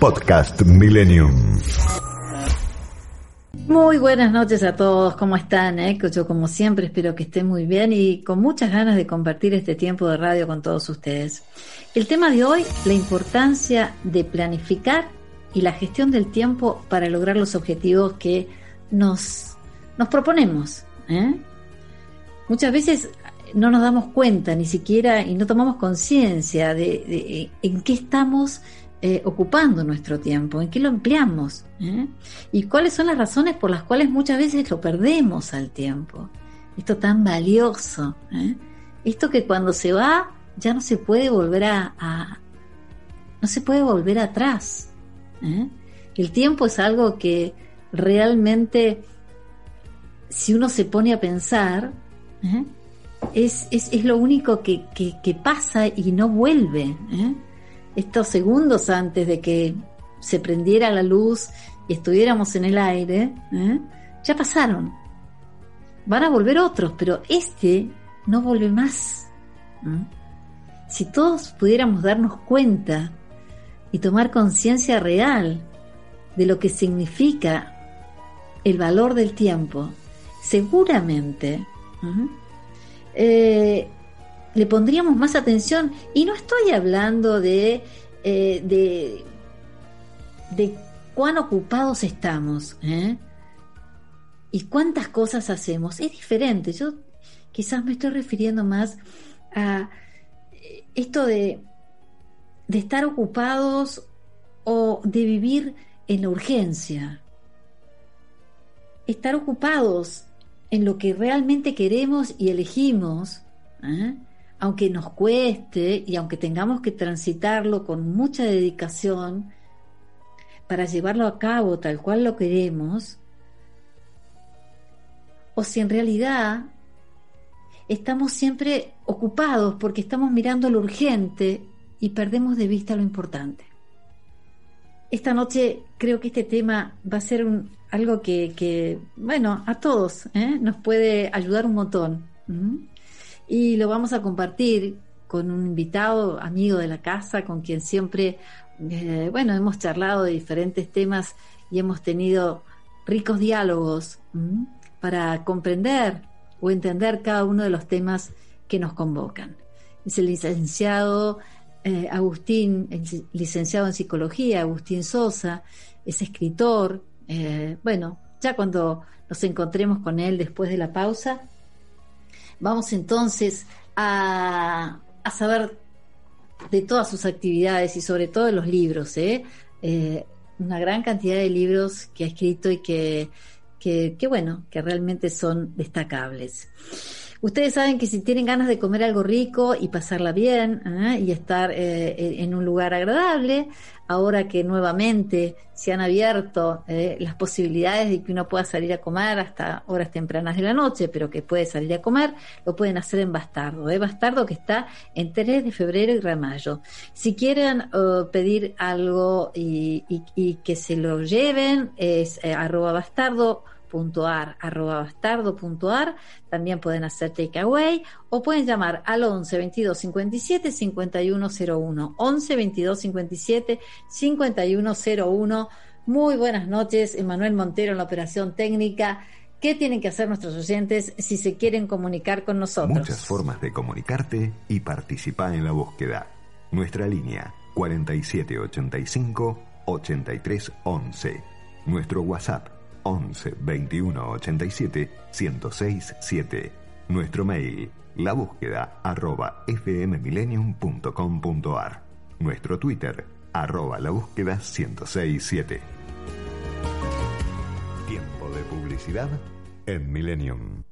Podcast Millennium. Muy buenas noches a todos, ¿cómo están? Eh? Yo como siempre espero que estén muy bien y con muchas ganas de compartir este tiempo de radio con todos ustedes. El tema de hoy, la importancia de planificar y la gestión del tiempo para lograr los objetivos que nos, nos proponemos. ¿eh? Muchas veces no nos damos cuenta ni siquiera y no tomamos conciencia de, de en qué estamos eh, ocupando nuestro tiempo, en qué lo empleamos ¿eh? y cuáles son las razones por las cuales muchas veces lo perdemos al tiempo. Esto tan valioso, ¿eh? esto que cuando se va ya no se puede volver a, no se puede volver atrás. El tiempo es algo que realmente, si uno se pone a pensar, es, es, es, lo único que, que, pasa y no vuelve. Estos segundos antes de que se prendiera la luz y estuviéramos en el aire, ¿eh? ya pasaron. Van a volver otros, pero este no vuelve más. ¿eh? Si todos pudiéramos darnos cuenta y tomar conciencia real de lo que significa el valor del tiempo, seguramente ¿eh? Le pondríamos más atención. Y no estoy hablando de, eh, de, de, cuán ocupados estamos ¿eh? y cuántas cosas hacemos. Es diferente. Yo quizás me estoy refiriendo más a esto de, de estar ocupados o de vivir en la urgencia. Estar ocupados en lo que realmente queremos y elegimos. ¿eh? Aunque nos cueste y aunque tengamos que transitarlo con mucha dedicación para llevarlo a cabo tal cual lo queremos, o si en realidad estamos siempre ocupados porque estamos mirando lo urgente y perdemos de vista lo importante. Esta noche creo que este tema va a ser algo que, bueno, a todos ¿eh? nos puede ayudar un montón y lo vamos a compartir con un invitado, amigo de la casa, con quien siempre, eh, bueno, hemos charlado de diferentes temas y hemos tenido ricos diálogos para comprender o entender cada uno de los temas que nos convocan. Es el licenciado eh, Agustín, el licenciado en psicología, Agustín Sosa, es escritor. Eh, bueno, ya cuando nos encontremos con él después de la pausa, Vamos entonces a, saber de todas sus actividades y sobre todo de los libros, ¿eh? ¿eh? una gran cantidad de libros que ha escrito y que, que, bueno, que realmente son destacables. Ustedes saben que si tienen ganas de comer algo rico y pasarla bien ¿eh? y estar eh, en un lugar agradable, ahora que nuevamente se han abierto eh, las posibilidades de que uno pueda salir a comer hasta horas tempranas de la noche, pero que puede salir a comer, lo pueden hacer en Bastardo, ¿eh? Bastardo que está en 3 de febrero y Ramallo. Si quieren uh, pedir algo y, que se lo lleven, es eh, arroba bastardo .ar, arroba bastardo.ar, también pueden hacer takeaway o pueden llamar al 11 22 57 5101, 11 22 57 5101. Muy buenas noches, Emanuel Montero en la operación técnica. ¿Qué tienen que hacer nuestros oyentes si se quieren comunicar con nosotros? Muchas formas de comunicarte y participar en la búsqueda. Nuestra línea 4785 8311. Nuestro WhatsApp 11 21 87 1067 7. Nuestro mail, la búsqueda arroba fmmillennium.com.ar. Nuestro Twitter, arroba la búsqueda 1067. Tiempo de publicidad en Millennium.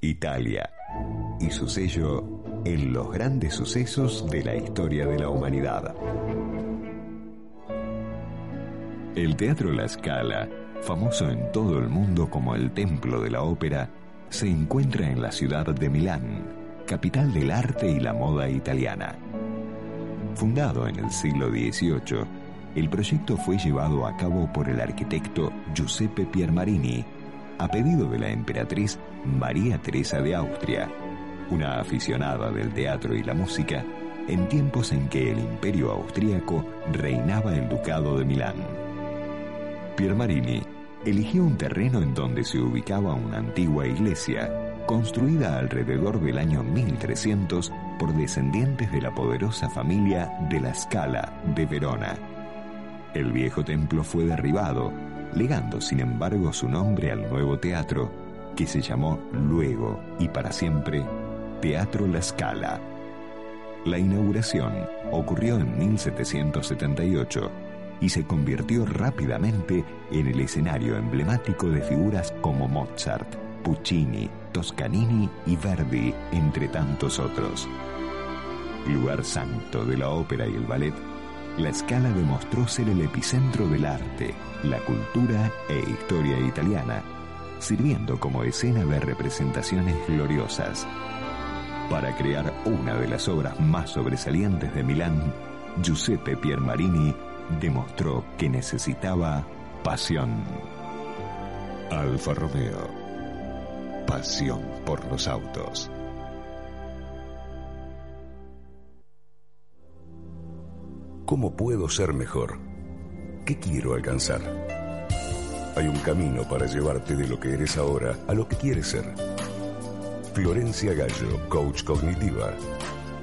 Italia y su sello en los grandes sucesos de la historia de la humanidad. El Teatro La Scala, famoso en todo el mundo como el templo de la ópera, se encuentra en la ciudad de Milán, capital del arte y la moda italiana. Fundado en el siglo XVIII, el proyecto fue llevado a cabo por el arquitecto Giuseppe Piermarini, a pedido de la emperatriz María Teresa de Austria, una aficionada del teatro y la música, en tiempos en que el imperio austríaco reinaba el ducado de Milán. Piermarini eligió un terreno en donde se ubicaba una antigua iglesia, construida alrededor del año 1300 por descendientes de la poderosa familia de la Scala de Verona. El viejo templo fue derribado, legando sin embargo su nombre al nuevo teatro, que se llamó luego y para siempre Teatro La Scala. La inauguración ocurrió en 1778 y se convirtió rápidamente en el escenario emblemático de figuras como Mozart, Puccini, Toscanini y Verdi, entre tantos otros. Lugar santo de la ópera y el ballet, la escala demostró ser el epicentro del arte, la cultura e historia italiana, sirviendo como escena de representaciones gloriosas. Para crear una de las obras más sobresalientes de Milán, Giuseppe Piermarini demostró que necesitaba pasión. Alfa Romeo. Pasión por los autos. ¿Cómo puedo ser mejor? ¿Qué quiero alcanzar? Hay un camino para llevarte de lo que eres ahora a lo que quieres ser. Florencia Gallo, coach cognitiva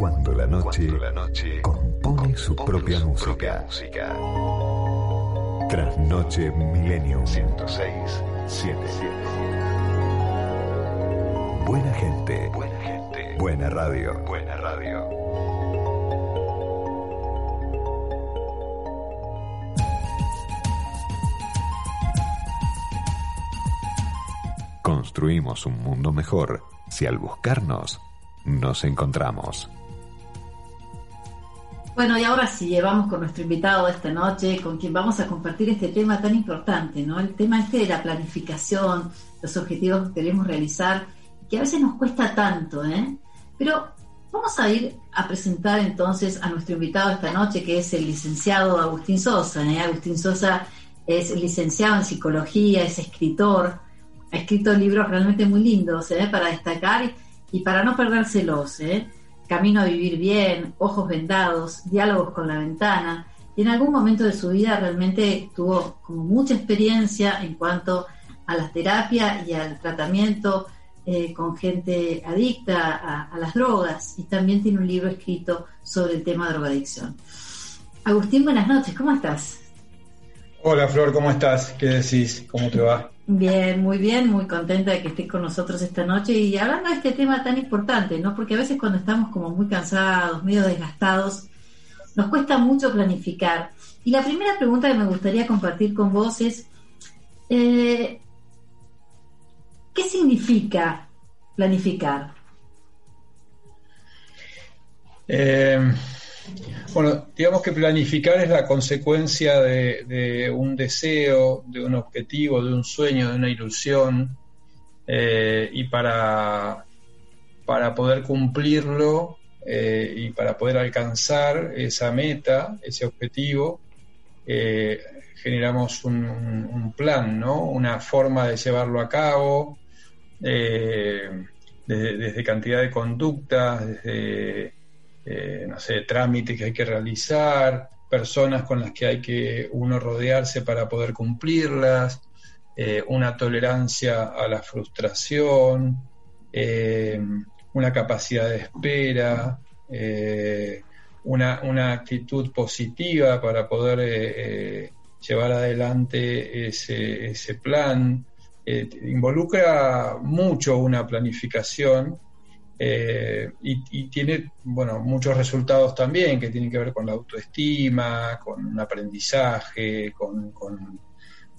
Cuando la noche, la noche compone su propia música. música. Trasnoche Millennium 106 77. Buena gente. Buena gente. Buena radio. Buena radio. Construimos un mundo mejor si al buscarnos nos encontramos. Bueno, y ahora sí, llevamos con nuestro invitado de esta noche, con quien vamos a compartir este tema tan importante, ¿no? El tema este de la planificación, los objetivos que queremos realizar, que a veces nos cuesta tanto, ¿eh? Pero vamos a ir a presentar entonces a nuestro invitado esta noche, que es el licenciado Agustín Sosa, ¿eh? Agustín Sosa es licenciado en psicología, es escritor, ha escrito libros realmente muy lindos, ¿eh? Para destacar y para no perdérselos, ¿eh? Camino a vivir bien, Ojos vendados, Diálogos con la ventana. Y en algún momento de su vida realmente tuvo como mucha experiencia en cuanto a la terapia y al tratamiento eh, con gente adicta a, las drogas. Y también tiene un libro escrito sobre el tema de drogadicción. Agustín, buenas noches, ¿cómo estás? Hola Flor, ¿cómo estás? ¿Qué decís? ¿Cómo te va? Bien, muy bien, muy contenta de que estés con nosotros esta noche y hablando de este tema tan importante, ¿no? Porque a veces cuando estamos como muy cansados, medio desgastados, nos cuesta mucho planificar. Y la primera pregunta que me gustaría compartir con vos es, eh, ¿qué significa planificar? Eh, bueno, digamos que planificar es la consecuencia de, un deseo, de un objetivo, de un sueño, de una ilusión, eh, y para, para poder cumplirlo eh, y para poder alcanzar esa meta, ese objetivo, eh, generamos un, plan, ¿no? una forma de llevarlo a cabo, desde, desde, cantidad de conductas, desde eh, no sé, trámites que hay que realizar, personas con las que hay que uno rodearse para poder cumplirlas, eh, una tolerancia a la frustración, eh, una capacidad de espera, una, una actitud positiva para poder llevar adelante ese, ese plan. involucra mucho una planificación eh, y, tiene bueno muchos resultados también que tienen que ver con la autoestima, con un aprendizaje, con, con,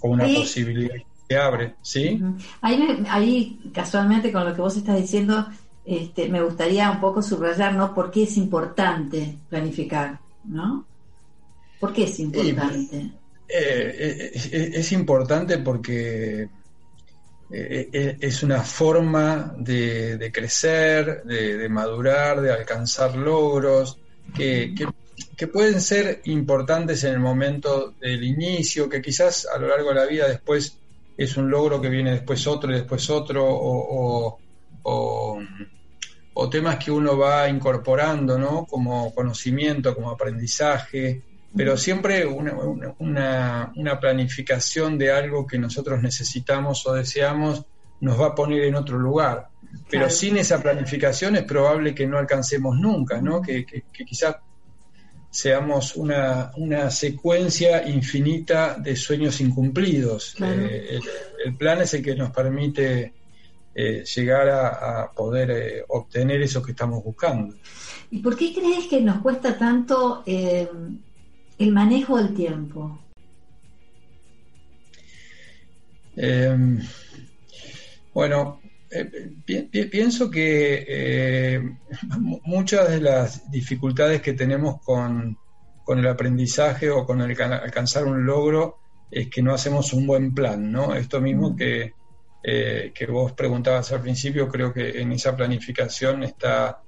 una posibilidad que se abre, ¿sí? ahí, ahí, casualmente con lo que vos estás diciendo, este, me gustaría un poco subrayar, ¿no? ¿Por qué es importante planificar, ¿no? ¿Por qué es importante? Eh, eh, es importante porque eh, eh, es una forma de, crecer, de, madurar, de alcanzar logros que, pueden ser importantes en el momento del inicio, que quizás a lo largo de la vida después es un logro que viene después otro y después otro, o, o temas que uno va incorporando, ¿no? Como conocimiento, como aprendizaje, pero siempre una, una, planificación de algo que nosotros necesitamos o deseamos nos va a poner en otro lugar. Pero sin esa planificación es probable que no alcancemos nunca, ¿no? Que, quizás seamos una, una, secuencia infinita de sueños incumplidos. Eh, el, plan es el que nos permite eh, llegar a, poder eh, obtener eso que estamos buscando. ¿Y por qué crees que nos cuesta tanto el manejo del tiempo? Em, bueno, eh, pienso que eh, muchas de las dificultades que tenemos con, el aprendizaje o con el alcanzar un logro es que no hacemos un buen plan, ¿no? Esto mismo mm. que, eh, que vos preguntabas al principio, creo que en esa planificación está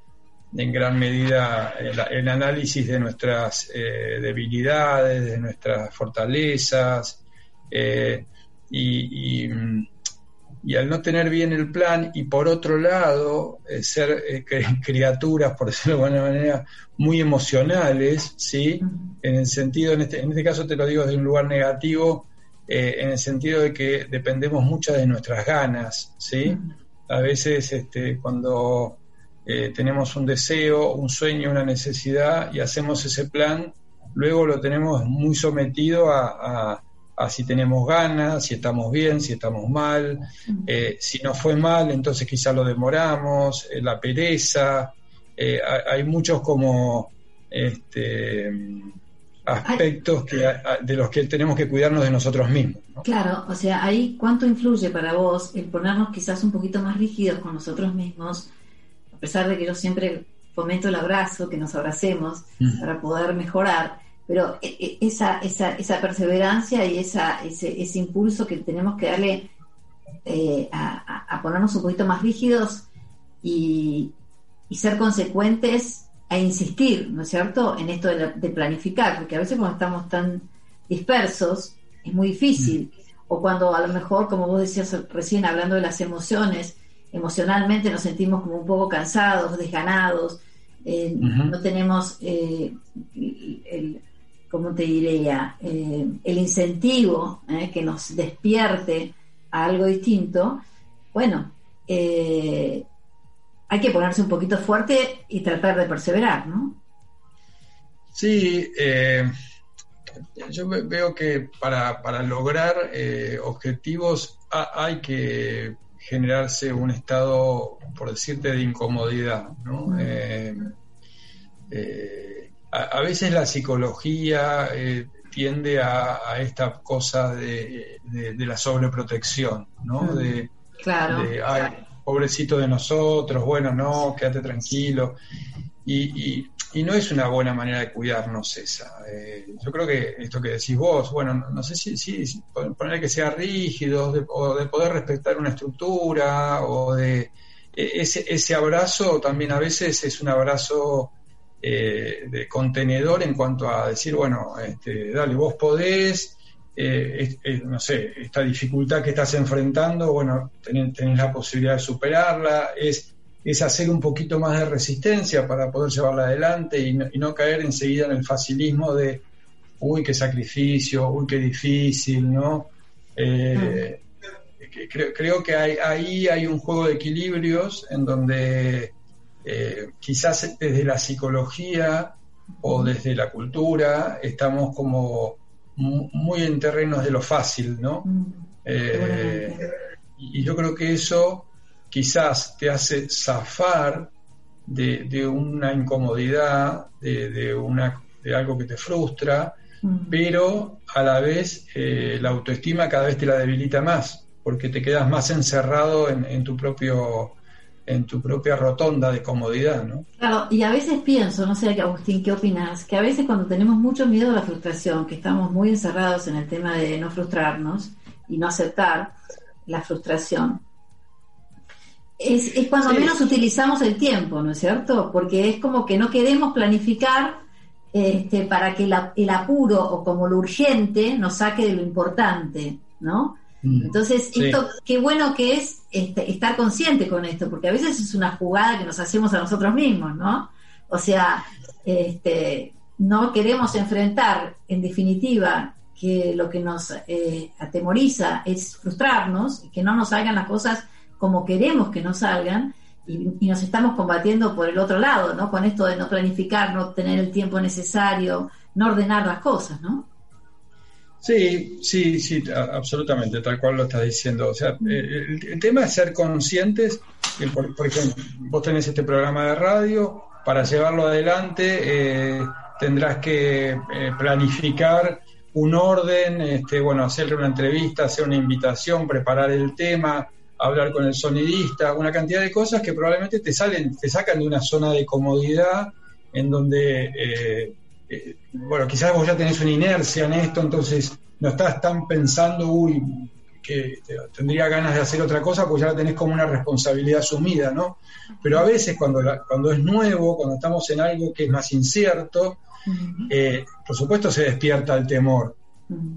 en gran medida el, análisis de nuestras eh, debilidades, de nuestras fortalezas, eh, y, al no tener bien el plan y por otro lado eh, ser criaturas, por decirlo de alguna manera, muy emocionales, ¿sí? En el sentido, en este, en este caso te lo digo desde un lugar negativo, en el sentido de que dependemos mucho de nuestras ganas, ¿sí? A veces este, cuando eh, tenemos un deseo, un sueño, una necesidad y hacemos ese plan, luego lo tenemos muy sometido a, si tenemos ganas, si estamos bien, si estamos mal, eh, si no fue mal, entonces quizá lo demoramos, eh, la pereza, hay muchos como este, aspectos que, de los que tenemos que cuidarnos de nosotros mismos. Claro, o sea, ahí cuánto influye para vos el ponernos quizás un poquito más rígidos con nosotros mismos pesar de que yo siempre fomento el abrazo, que nos abracemos mm. para poder mejorar, pero e, e, esa, esa, esa perseverancia y esa, ese, ese impulso que tenemos que darle eh, a, ponernos un poquito más rígidos y, ser consecuentes a insistir, ¿no es cierto?, en esto de, planificar, porque a veces cuando estamos tan dispersos es muy difícil, mm. o cuando a lo mejor, como vos decías recién, hablando de las emociones, emocionalmente nos sentimos como un poco cansados, desganados, eh, no tenemos, eh, el, ¿cómo te diría?, eh, el incentivo que nos despierte a algo distinto, bueno, hay que ponerse un poquito fuerte y tratar de perseverar, ¿no? Sí, yo veo que para, para lograr objetivos hay que generarse un estado, por decirte, de incomodidad. ¿no? Eh, eh, a, veces la psicología eh, tiende a, esta cosa de, la sobreprotección, ¿no? De, claro. pobrecito de nosotros, bueno, no, quédate tranquilo. y, y no es una buena manera de cuidarnos esa. Eh, yo creo que esto que decís vos, bueno, no, sé si, si, poner que sea rígido o de poder respetar una estructura o de e, ese, ese abrazo también a veces es un abrazo eh, de contenedor en cuanto a decir, bueno, este, dale, vos podés, eh, no sé, esta dificultad que estás enfrentando, bueno, tenés, tenés la posibilidad de superarla, es es hacer un poquito más de resistencia para poder llevarla adelante y no, caer enseguida en el facilismo de, uy, qué sacrificio, uy, qué difícil, ¿no? Eh, creo, que hay, ahí hay un juego de equilibrios en donde eh, quizás desde la psicología o desde la cultura, estamos como muy en terrenos de lo fácil, ¿no? Mm. Eh, y yo creo que eso quizás te hace zafar de, una incomodidad, de, una, de algo que te frustra, mm. pero a la vez eh, la autoestima cada vez te la debilita más, porque te quedas más encerrado en, tu propio en tu propia rotonda de comodidad, ¿no? Claro, y a veces pienso, no sé, Agustín, ¿qué opinas? Que a veces cuando tenemos mucho miedo a la frustración, que estamos muy encerrados en el tema de no frustrarnos y no aceptar la frustración, es, cuando menos utilizamos el tiempo, ¿no es cierto? Porque es como que no queremos planificar este, para que el apuro o como lo urgente nos saque de lo importante, ¿no? Mm. Entonces, esto, qué bueno que es este, estar consciente con esto, porque a veces es una jugada que nos hacemos a nosotros mismos, ¿no? O sea, este, no queremos enfrentar, en definitiva, que lo que nos eh, atemoriza es frustrarnos, que no nos salgan las cosas como queremos que nos salgan, y, nos estamos combatiendo por el otro lado, ¿no? Con esto de no planificar, no tener el tiempo necesario, no ordenar las cosas, ¿no? Sí, sí, sí, absolutamente, tal cual lo estás diciendo. O sea, eh, el, tema es ser conscientes, por, ejemplo, vos tenés este programa de radio, para llevarlo adelante eh, tendrás que eh, planificar un orden, este, bueno, hacerle una entrevista, hacer una invitación, preparar el tema, hablar con el sonidista, una cantidad de cosas que probablemente te salen, te sacan de una zona de comodidad en donde, eh, eh, bueno, quizás vos ya tenés una inercia en esto, entonces no estás tan pensando, uy, que tendría ganas de hacer otra cosa, pues ya la tenés como una responsabilidad asumida, ¿no? Pero a veces cuando, cuando es nuevo, cuando estamos en algo que es más incierto, eh, por supuesto se despierta el temor.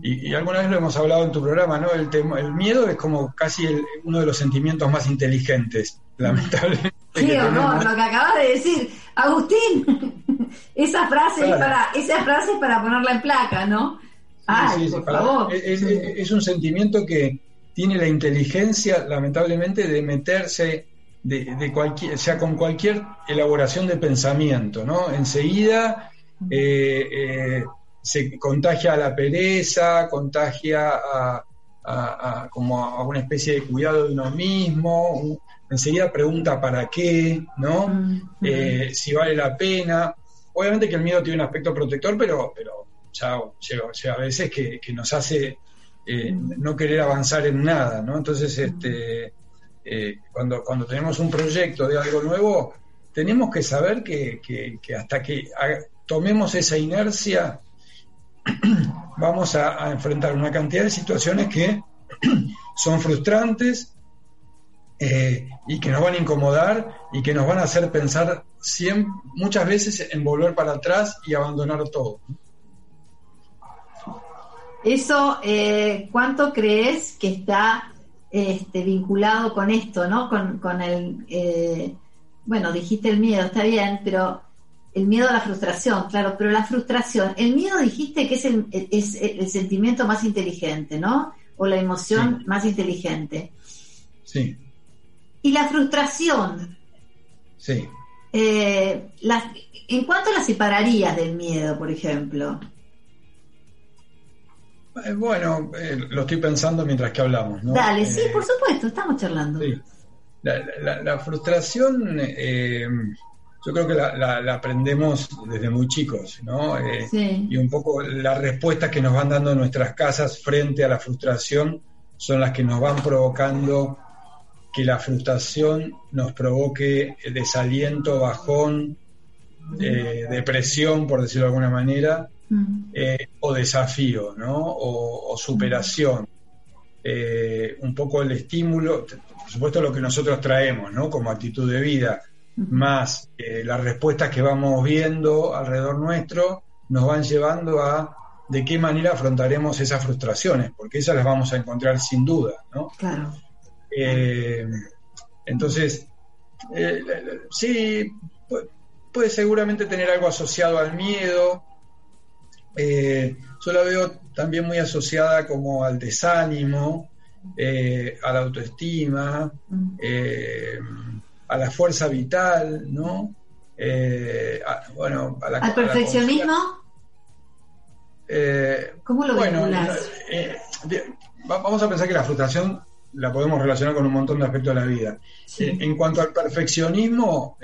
Y, alguna vez lo hemos hablado en tu programa, ¿no? El, el miedo es como casi uno de los sentimientos más inteligentes, lamentablemente. Sí o no, lo que acabas de decir. Agustín, esa frase, es para, esa frase es para ponerla en placa, ¿no? Ay, por favor. Es, un sentimiento que tiene la inteligencia, lamentablemente, de meterse de, cualquier, sea, con cualquier elaboración de pensamiento, ¿no? Enseguida eh, eh, se contagia a la pereza, contagia a, como a una especie de cuidado de uno mismo, enseguida pregunta para qué, ¿no? Mm, eh, si vale la pena. Obviamente que el miedo tiene un aspecto protector, pero, pero ya, ya, a veces que, nos hace eh, mm. no querer avanzar en nada, ¿no? Entonces, este, eh, cuando, cuando tenemos un proyecto de algo nuevo, tenemos que saber que, que hasta que tomemos esa inercia, vamos a, enfrentar una cantidad de situaciones que son frustrantes eh, y que nos van a incomodar y que nos van a hacer pensar muchas veces en volver para atrás y abandonar todo. Eso, eh, ¿cuánto crees que está este, vinculado con esto, ¿no? Con, el, eh, bueno, dijiste el miedo, está bien, pero el miedo a la frustración, claro, pero la frustración, el miedo dijiste que es el, es el sentimiento más inteligente, ¿no? O la emoción más inteligente. Sí. Y la frustración. Sí. Eh, ¿En cuánto la separarías del miedo, por ejemplo? Eh, bueno, eh, lo estoy pensando mientras que hablamos, ¿no? Dale, sí, por supuesto, estamos charlando. Sí. La, frustración yo creo que la, aprendemos desde muy chicos, ¿no? Eh, y un poco las respuestas que nos van dando nuestras casas frente a la frustración son las que nos van provocando que la frustración nos provoque desaliento, bajón, eh, depresión, por decirlo de alguna manera, mm. eh, o desafío, ¿no? O, superación. un poco el estímulo, por supuesto lo que nosotros traemos, ¿no? Como actitud de vida más eh, las respuestas que vamos viendo alrededor nuestro, nos van llevando a de qué manera afrontaremos esas frustraciones, porque esas las vamos a encontrar sin duda, ¿no? Claro. Eh, entonces, eh, sí, puede, seguramente tener algo asociado al miedo. yo la veo también muy asociada como al desánimo, a la autoestima a la fuerza vital, ¿no? Eh, bueno, ¿Al perfeccionismo? Eh, ¿Cómo lo bueno, eh, vamos a pensar que la frustración la podemos relacionar con un montón de aspectos de la vida. En, cuanto al perfeccionismo,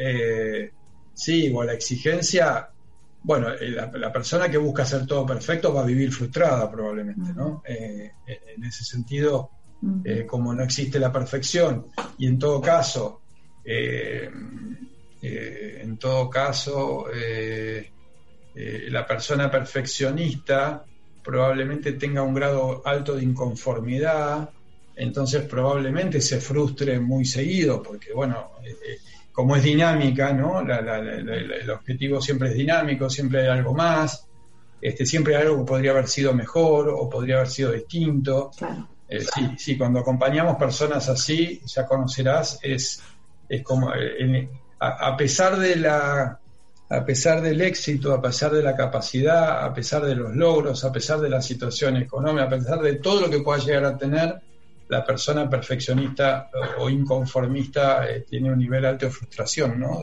sí, o a la exigencia, bueno, la, persona que busca hacer todo perfecto va a vivir frustrada probablemente, ¿no? en ese sentido, como no existe la perfección y en todo caso, en todo caso, eh, la persona perfeccionista probablemente tenga un grado alto de inconformidad, entonces probablemente se frustre muy seguido, porque bueno, eh, eh, como es dinámica, ¿no? el objetivo siempre es dinámico, siempre hay algo más, este, siempre hay algo que podría haber sido mejor o podría haber sido distinto. sí, sí, cuando acompañamos personas así, ya conocerás, es, es como, a pesar de la a pesar del éxito, a pesar de la capacidad, a pesar de los logros, a pesar de la situación económica, a pesar de todo lo que pueda llegar a tener, la persona perfeccionista o inconformista eh, tiene un nivel alto de frustración, ¿no?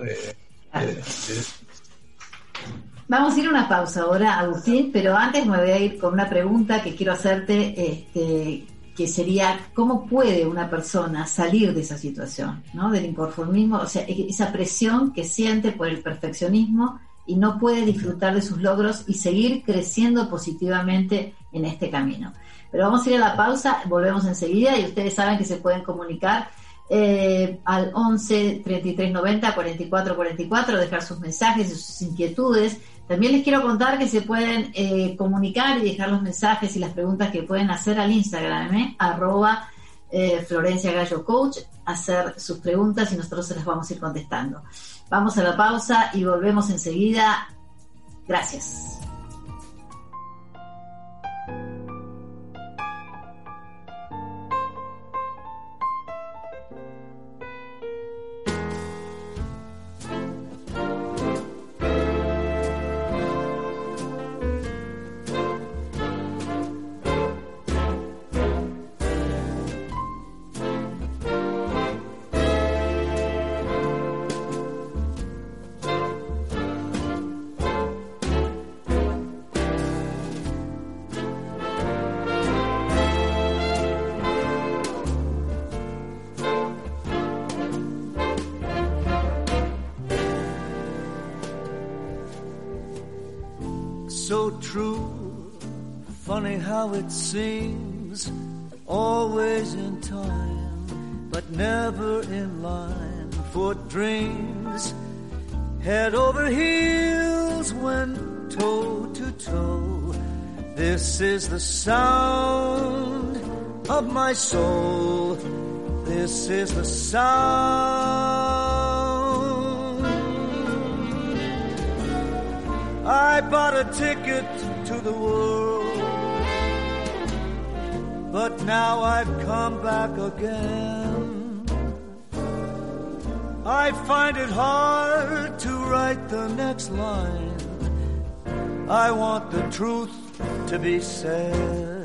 Vamos a ir a una pausa ahora, Agustín, pero antes me voy a ir con una pregunta que quiero hacerte, este, que sería cómo puede una persona salir de esa situación, ¿no? Del inconformismo, o sea, e-, esa presión que siente por el perfeccionismo y no puede disfrutar de sus logros y seguir creciendo positivamente en este camino. Pero vamos a ir a la pausa, volvemos enseguida y ustedes saben que se pueden comunicar eh, al 11 33 90 44 44, dejar sus mensajes y sus inquietudes también les quiero contar que se pueden eh, comunicar y dejar los mensajes y las preguntas que pueden hacer al Instagram, ¿eh? arroba eh, Florencia Gallo Coach, hacer sus preguntas y nosotros se las vamos a ir contestando. Vamos a la pausa y volvemos enseguida. Gracias. How it seems, always in time, but never in line for dreams. Head over heels when toe to toe. This is the sound of my soul. This is the sound. I bought a ticket to the world but now I've come back again. I find it hard to write the next line. I want the truth to be said.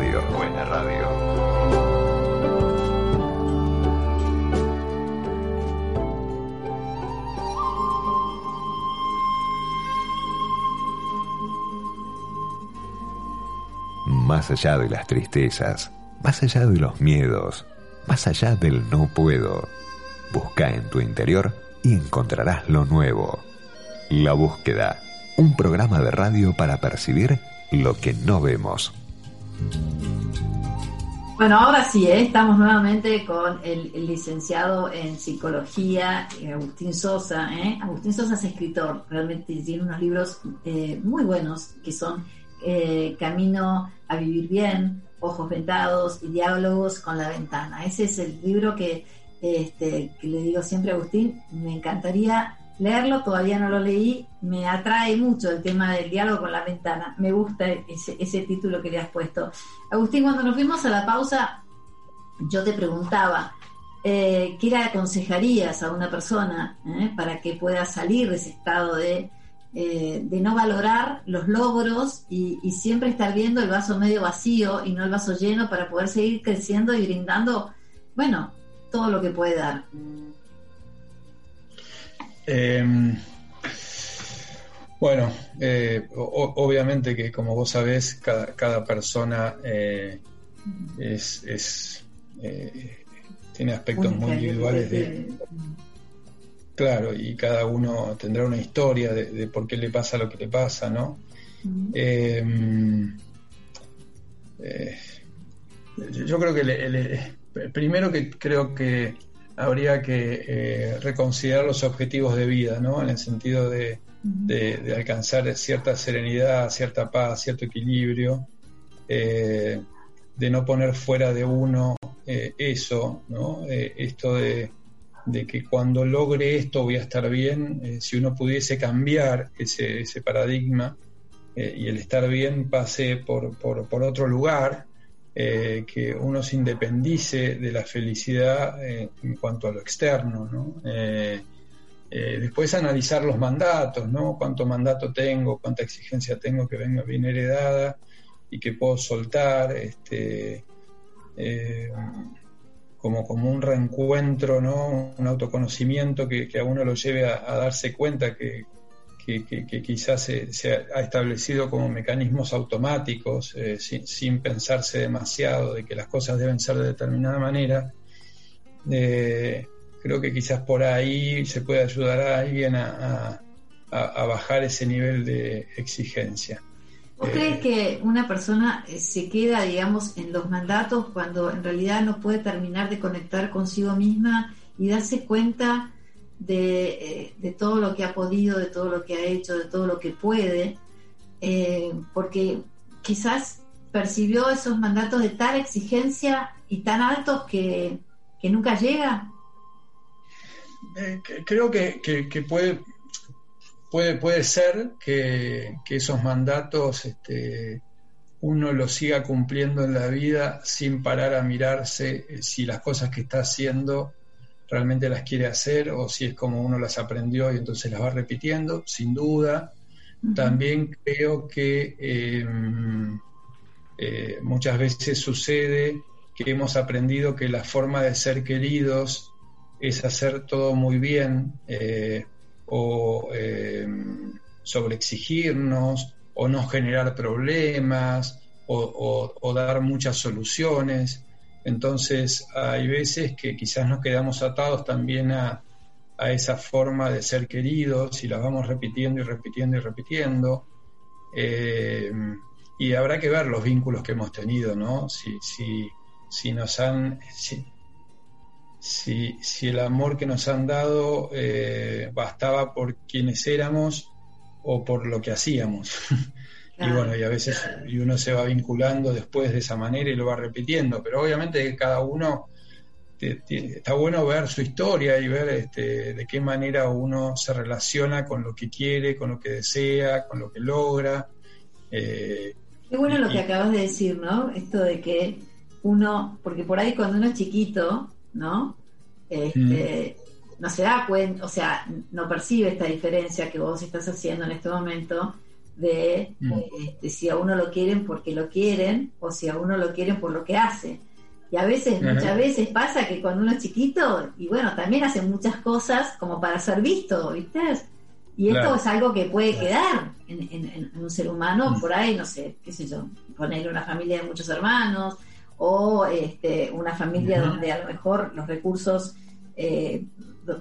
Radio, buena radio. Más allá de las tristezas, más allá de los miedos, más allá del no puedo. Busca en tu interior y encontrarás lo nuevo. La búsqueda un programa de radio para percibir lo que no vemos. Bueno, ahora sí, ¿eh? estamos nuevamente con el, licenciado en psicología, eh, Agustín Sosa. ¿eh? Agustín Sosa es escritor, realmente tiene unos libros muy buenos que son Camino a Vivir Bien, Ojos Ventados y Diálogos con la Ventana. Ese es el libro que, este, que le digo siempre a Agustín, me encantaría leerlo, todavía no lo leí, me atrae mucho el tema del diálogo con la ventana, me gusta ese, título que le has puesto. Agustín, cuando nos fuimos a la pausa, yo te preguntaba, eh, ¿qué le aconsejarías a una persona eh, para que pueda salir de ese estado de, eh, de no valorar los logros y, y, siempre estar viendo el vaso medio vacío y no el vaso lleno para poder seguir creciendo y brindando, bueno, todo lo que puede dar? Em, bueno, eh, obviamente que como vos sabés, cada, persona eh, es, eh, tiene aspectos muy individuales de... Claro, y cada uno tendrá una historia de, por qué le pasa lo que le pasa, ¿no? Em, yo creo que primero que creo que habría que eh, reconsiderar los objetivos de vida, ¿no? En el sentido de, alcanzar cierta serenidad, cierta paz, cierto equilibrio, eh, de no poner fuera de uno eh, eso, ¿no? esto de, que cuando logre esto voy a estar bien, si uno pudiese cambiar ese, ese paradigma y el estar bien pase por, por, por otro lugar, eh, que uno se independice de la felicidad eh, en cuanto a lo externo, ¿no? Eh, después analizar los mandatos, ¿no? Cuánto mandato tengo, cuánta exigencia tengo que venga bien heredada y que puedo soltar, este, como, como un reencuentro, ¿no? Un autoconocimiento que, a uno lo lleve a darse cuenta que, que, quizás se, ha establecido como mecanismos automáticos, eh, sin, pensarse demasiado de que las cosas deben ser de determinada manera, eh, creo que quizás por ahí se puede ayudar a alguien a, bajar ese nivel de exigencia. ¿Vos crees eh, que una persona se queda, digamos, en los mandatos cuando en realidad no puede terminar de conectar consigo misma y darse cuenta eh, de, todo lo que ha podido, de todo lo que ha hecho, de todo lo que puede, eh, porque quizás percibió esos mandatos de tal exigencia y tan altos que, nunca llega. Eh, creo que, puede, puede, puede ser que, esos mandatos este, uno los siga cumpliendo en la vida sin parar a mirarse si las cosas que está haciendo realmente las quiere hacer o si es como uno las aprendió y entonces las va repitiendo, sin duda. También creo que em, eh, muchas veces sucede que hemos aprendido que la forma de ser queridos es hacer todo muy bien eh, o sobreexigirnos o no generar problemas o dar muchas soluciones. Entonces hay veces que quizás nos quedamos atados también a, esa forma de ser queridos y las vamos repitiendo y repitiendo y repitiendo. Eh, y habrá que ver los vínculos que hemos tenido, ¿no? Si, si, si nos han. Si, si, el amor que nos han dado eh, bastaba por quienes éramos o por lo que hacíamos. Y bueno, y a veces y uno se va vinculando después de esa manera y lo va repitiendo, pero obviamente cada uno está bueno ver su historia y ver este, de qué manera uno se relaciona con lo que quiere, con lo que desea, con lo que logra. Eh, qué bueno lo que acabas de decir, ¿no? Esto de que uno, porque por ahí cuando uno es chiquito, ¿no? Este, no se da cuenta, o sea, no percibe esta diferencia que vos estás haciendo en este momento de, mm. este, si a uno lo quieren porque lo quieren o si a uno lo quieren por lo que hace. Y a veces, muchas veces pasa que cuando uno es chiquito, y bueno, también hace muchas cosas como para ser visto, ¿viste? Y esto es algo que puede quedar en, un ser humano mm. por ahí, no sé, qué sé yo, poner una familia de muchos hermanos o este, una familia donde a lo mejor los recursos, eh,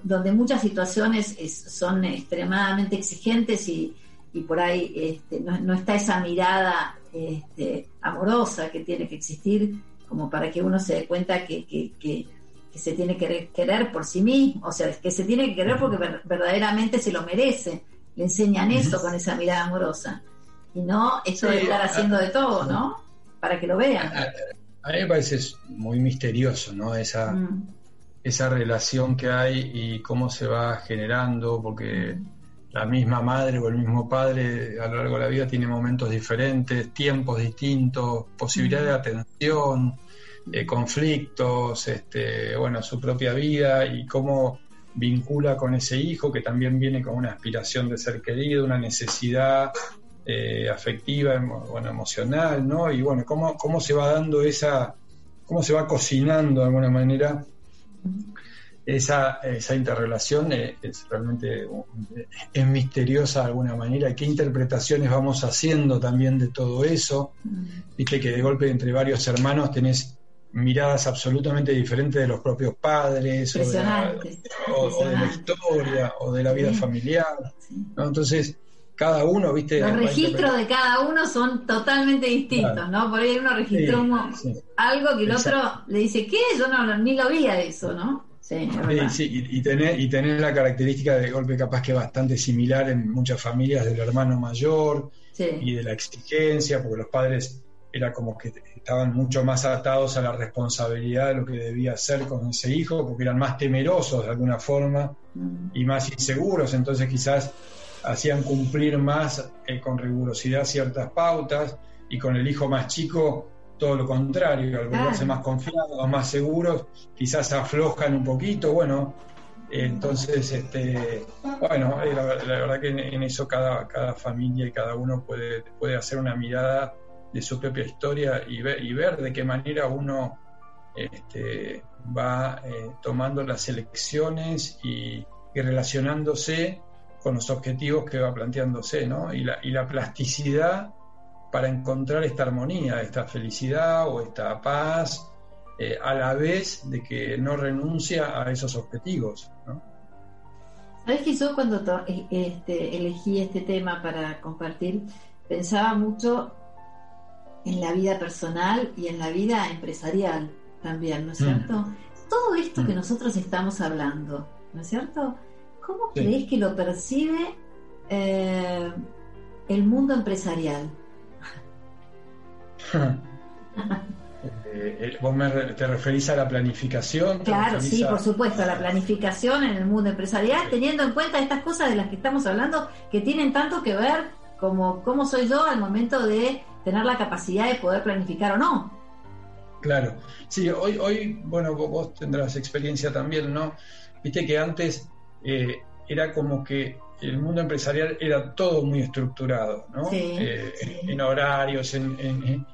donde muchas situaciones son extremadamente exigentes y, y por ahí este, no, está esa mirada este, amorosa que tiene que existir como para que uno se dé cuenta que, que, se tiene que querer por sí mismo, o sea, que se tiene que querer porque verdaderamente se lo merece. Le enseñan eso con esa mirada amorosa. Y no esto de estar haciendo de todo, ¿no? Para que lo vean. A, mí me parece muy misterioso, ¿no? Esa, mm. esa relación que hay y cómo se va generando, porque la misma madre o el mismo padre a lo largo de la vida tiene momentos diferentes, tiempos distintos, posibilidad de atención, eh, conflictos, este, bueno, su propia vida y cómo vincula con ese hijo que también viene con una aspiración de ser querido, una necesidad eh, afectiva, bueno, emocional, ¿no? Y bueno, cómo, cómo se va dando esa, cómo se va cocinando de alguna manera esa, esa interrelación es, realmente es misteriosa de alguna manera. ¿Qué interpretaciones vamos haciendo también de todo eso? Mm. Viste que de golpe entre varios hermanos tenés miradas absolutamente diferentes de los propios padres, o de, la, historia, o de la vida familiar. Entonces, cada uno, viste. Los registros de cada uno son totalmente distintos, ¿no? Por ahí uno registró algo que el otro le dice, ¿qué? Yo no, ni lo vi a eso, ¿no? Sí, y, tener, y tener la característica de golpe capaz que bastante similar en muchas familias del hermano mayor y de la exigencia, porque los padres era como que estaban mucho más atados a la responsabilidad de lo que debía hacer con ese hijo, porque eran más temerosos de alguna forma mm. y más inseguros, entonces quizás hacían cumplir más eh, con rigurosidad ciertas pautas y con el hijo más chico todo lo contrario, al volverse más confiados, más seguros, quizás aflojan un poquito, bueno, entonces, este, bueno, eh, la, verdad que en, eso cada, cada familia y cada uno puede, puede hacer una mirada de su propia historia y ver, y ver de qué manera uno este, va eh, tomando las elecciones y, y, relacionándose con los objetivos que va planteándose, ¿no? Y la, y la plasticidad para encontrar esta armonía, esta felicidad o esta paz, eh, a la vez de que no renuncia a esos objetivos. ¿no? Sabes que yo cuando eh, este, elegí este tema para compartir, pensaba mucho en la vida personal y en la vida empresarial también, ¿no es mm. cierto? Todo esto que mm. nosotros estamos hablando, ¿no es cierto? ¿Cómo crees que lo percibe eh, el mundo empresarial? Eh, eh, ¿Vos te referís a la planificación? Claro, sí, por supuesto, a la planificación en el mundo empresarial, teniendo en cuenta estas cosas de las que estamos hablando, que tienen tanto que ver como cómo soy yo al momento de tener la capacidad de poder planificar o no. Claro, sí, hoy, hoy bueno, vos, tendrás experiencia también, ¿no? Viste que antes eh, era como que el mundo empresarial era todo muy estructurado, ¿no? Eh, en horarios, en,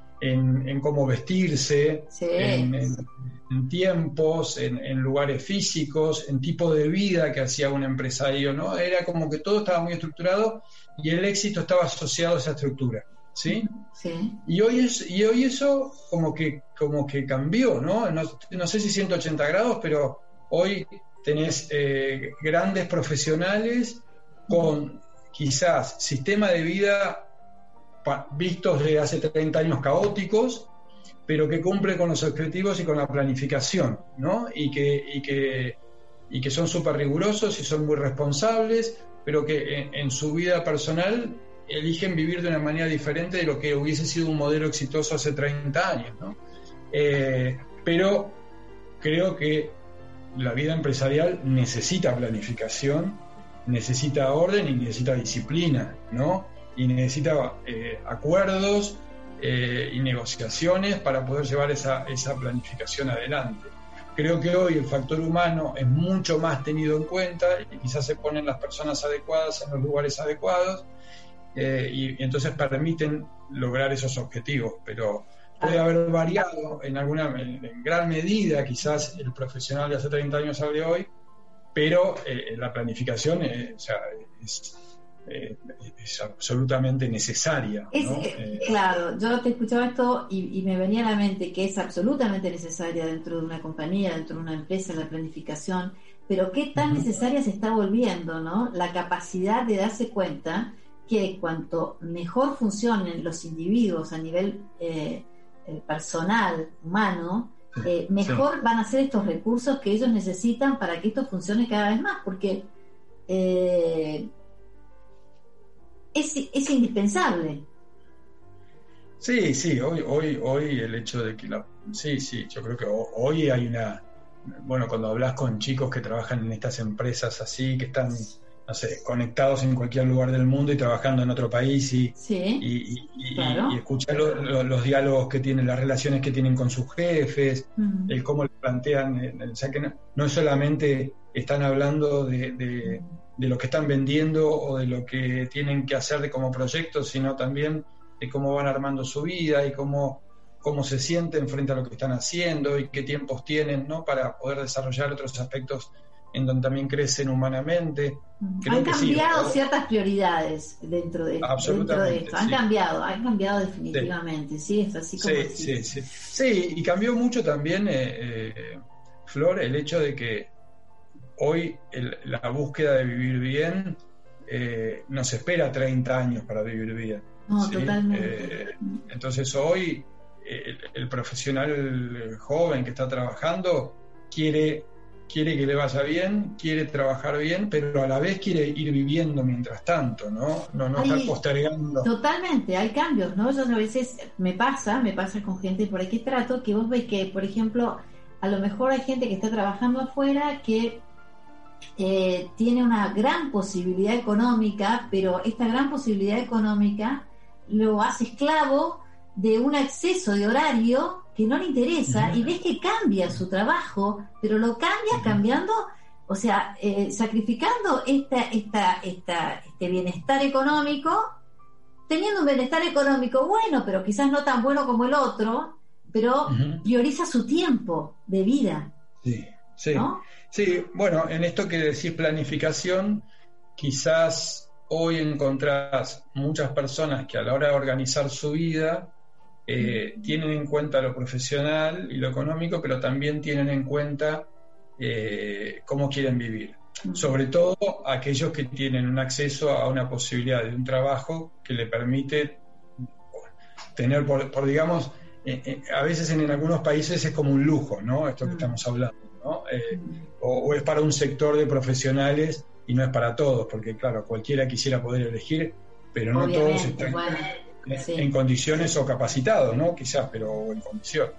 cómo vestirse, en, tiempos, en, lugares físicos, en tipo de vida que hacía un empresario, ¿no? Era como que todo estaba muy estructurado y el éxito estaba asociado a esa estructura, ¿sí? Sí. Y hoy, es, y hoy eso como que, como que cambió, ¿no? ¿no? No sé si 180 grados, pero hoy tenés eh, grandes profesionales con quizás sistema de vida vistos de hace 30 años caóticos, pero que cumple con los objetivos y con la planificación, ¿no? Y que, y que, y que son súper rigurosos y son muy responsables, pero que en, su vida personal eligen vivir de una manera diferente de lo que hubiese sido un modelo exitoso hace 30 años, ¿no? Eh, pero creo que la vida empresarial necesita planificación necesita orden y necesita disciplina, ¿no? Y necesita eh, acuerdos eh, y negociaciones para poder llevar esa, esa planificación adelante. Creo que hoy el factor humano es mucho más tenido en cuenta y quizás se ponen las personas adecuadas en los lugares adecuados eh, y, entonces permiten lograr esos objetivos, pero puede haber variado en alguna en gran medida quizás el profesional de hace 30 años al hoy pero eh, la planificación eh, eh, es, absolutamente necesaria. claro, yo te escuchaba esto y, me venía a la mente que es absolutamente necesaria dentro de una compañía, dentro de una empresa, la planificación, pero qué tan necesaria se está volviendo, ¿no? La capacidad de darse cuenta que cuanto mejor funcionen los individuos a nivel personal, humano, eh, mejor van a ser estos recursos que ellos necesitan para que esto funcione cada vez más, porque es, es, indispensable. Sí, sí, hoy, hoy, hoy el hecho de que la... Sí, sí, yo creo que hoy hay una... Bueno, cuando hablas con chicos que trabajan en estas empresas así, que están no sé, conectados en cualquier lugar del mundo y trabajando en otro país y, y, escuchar los diálogos que tienen, las relaciones que tienen con sus jefes, el cómo le plantean, o sea que no, es solamente están hablando de, de, lo que están vendiendo o de lo que tienen que hacer de como proyecto, sino también de cómo van armando su vida y cómo, cómo se sienten frente a lo que están haciendo y qué tiempos tienen ¿no? para poder desarrollar otros aspectos en donde también crecen humanamente. han cambiado ciertas prioridades dentro de, dentro de esto, han cambiado, han cambiado definitivamente, sí, es así como sí, sí, sí, y cambió mucho también, eh, eh, Flor, el hecho de que hoy la búsqueda de vivir bien eh, nos espera 30 años para vivir bien. No, totalmente. entonces hoy el profesional joven que está trabajando quiere quiere que le vaya bien, quiere trabajar bien, pero a la vez quiere ir viviendo mientras tanto, ¿no? No, no estar postergando. Totalmente, hay cambios, ¿no? Yo a veces me pasa, me pasa con gente por aquí trato, que vos ves que, por ejemplo, a lo mejor hay gente que está trabajando afuera que eh, tiene una gran posibilidad económica, pero esta gran posibilidad económica lo hace esclavo de un exceso de horario que no le interesa y ves que cambia su trabajo, pero lo cambia cambiando, o sea, eh, sacrificando esta, esta, esta, este bienestar económico, teniendo un bienestar económico bueno, pero quizás no tan bueno como el otro, pero prioriza su tiempo de vida. Sí, sí. Sí, bueno, en esto que decís planificación, quizás hoy encontrás muchas personas que a la hora de organizar su vida, eh, tienen en cuenta lo profesional y lo económico, pero también tienen en cuenta eh, cómo quieren vivir. Sobre todo aquellos que tienen un acceso a una posibilidad de un trabajo que le permite tener, por, digamos, eh, a veces en, algunos países es como un lujo, ¿no? Esto que estamos hablando, ¿no? O, es para un sector de profesionales y no es para todos, porque claro, cualquiera quisiera poder elegir, pero no todos están en condiciones o capacitados, ¿no? Quizás, pero en condición.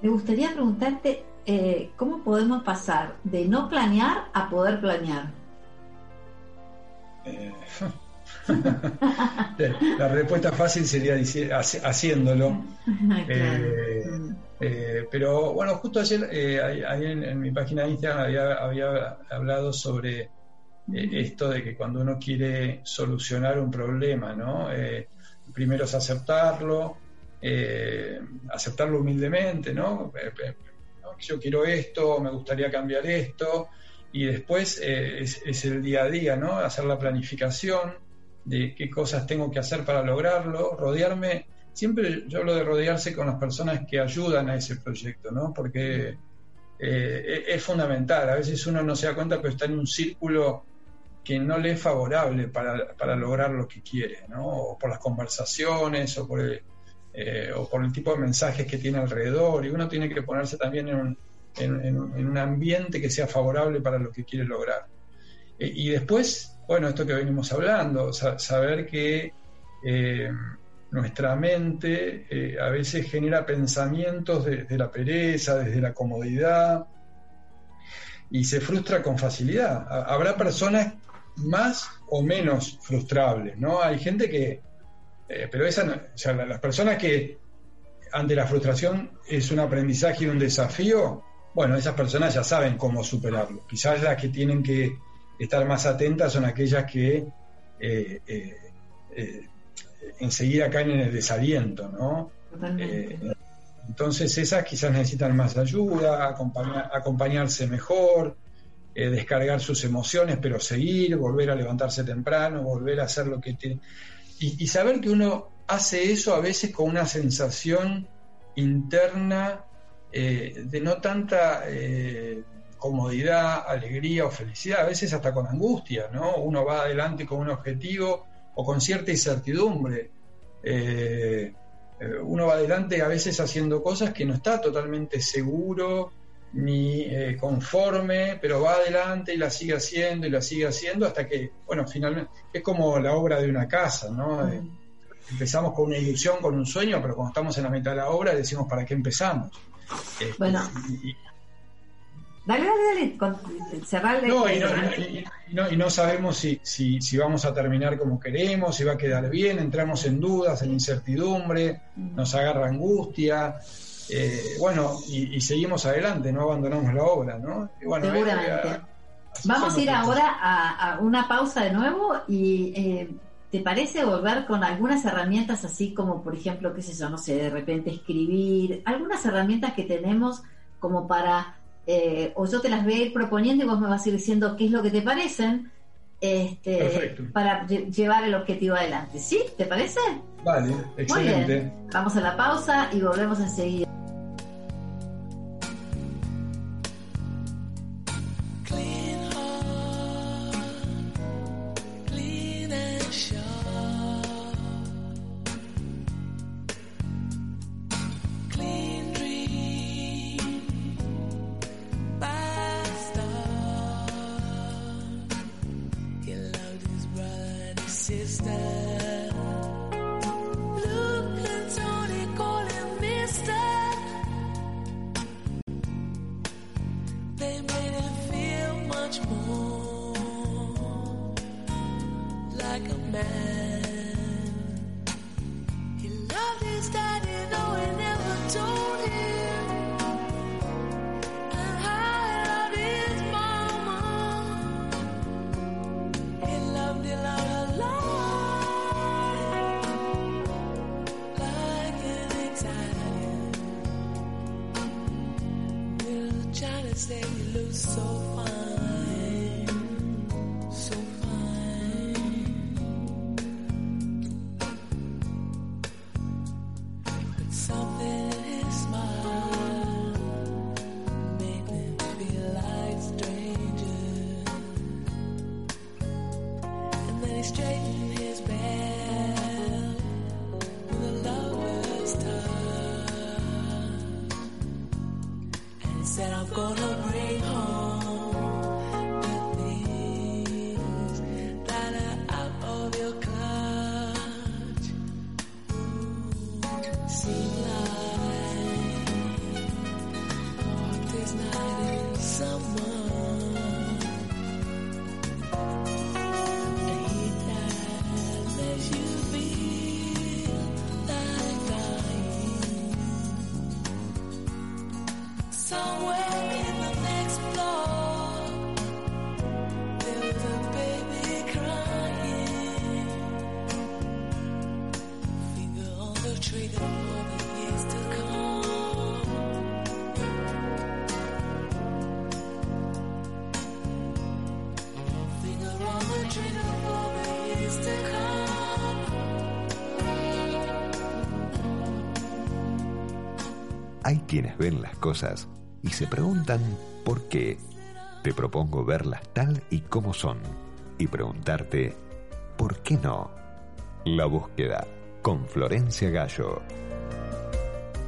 Me gustaría preguntarte eh, cómo podemos pasar de no planear a poder planear. Eh, la respuesta fácil sería haciéndolo. Eh, pero bueno, justo ayer ahí en, mi página de Instagram había, había hablado sobre eh, esto de que cuando uno quiere solucionar un problema, ¿no? Eh, primero es aceptarlo, eh, aceptarlo humildemente, ¿no? Yo quiero esto, me gustaría cambiar esto, y después es, el día a día, ¿no? Hacer la planificación de qué cosas tengo que hacer para lograrlo, rodearme, siempre yo hablo de rodearse con las personas que ayudan a ese proyecto, ¿no? Porque es fundamental, a veces uno no se da cuenta, pero está en un círculo que no le es favorable para, para lograr lo que quiere, ¿no? o por las conversaciones, o por, el, eh, o por el tipo de mensajes que tiene alrededor, y uno tiene que ponerse también en un, en, un ambiente que sea favorable para lo que quiere lograr. E, y después, bueno, esto que venimos hablando, saber que eh, nuestra mente eh, a veces genera pensamientos desde la pereza, desde la comodidad, y se frustra con facilidad. Habrá personas más o menos frustrables, ¿no? Hay gente que, eh, pero esa, o sea, las personas que ante la frustración es un aprendizaje y un desafío, bueno, esas personas ya saben cómo superarlo. Quizás las que tienen que estar más atentas son aquellas que eh, eh, enseguida caen en el desaliento, ¿no? entonces esas quizás necesitan más ayuda, acompañarse mejor, eh, descargar sus emociones, pero seguir, volver a levantarse temprano, volver a hacer lo que tiene. Y, saber que uno hace eso a veces con una sensación interna eh, de no tanta, eh, comodidad, alegría o felicidad, a veces hasta con angustia, ¿no? Uno va adelante con un objetivo o con cierta incertidumbre. Uno va adelante a veces haciendo cosas que no está totalmente seguro ni eh, conforme, pero va adelante y la sigue haciendo y la sigue haciendo hasta que, bueno, finalmente es como la obra de una casa, ¿no? empezamos con una ilusión, con un sueño, pero cuando estamos en la mitad de la obra decimos, ¿para qué empezamos? Este, bueno. dale, dale, dale, cerrarle. No, y no, y, no, sabemos si, si, si, vamos a terminar como queremos, si va a quedar bien, entramos en dudas, en incertidumbre, nos agarra angustia. Eh, bueno, y, seguimos adelante, no abandonamos la obra, ¿no? Seguramente. Vamos a ir ahora a, una pausa de nuevo y eh, ¿Te parece volver con algunas herramientas así como, por ejemplo, qué sé yo, no sé, de repente escribir, algunas herramientas que tenemos como para, eh, o yo te las voy a ir proponiendo y vos me vas a ir diciendo qué es lo que te parecen, este, para llevar el objetivo adelante. ¿Sí? ¿Te parece? Vale, excelente. Vamos a la pausa y volvemos enseguida. existence. Hay quienes ven las cosas y se preguntan por qué. Te propongo verlas tal y como son y preguntarte ¿por qué no? La búsqueda con Florencia Gallo.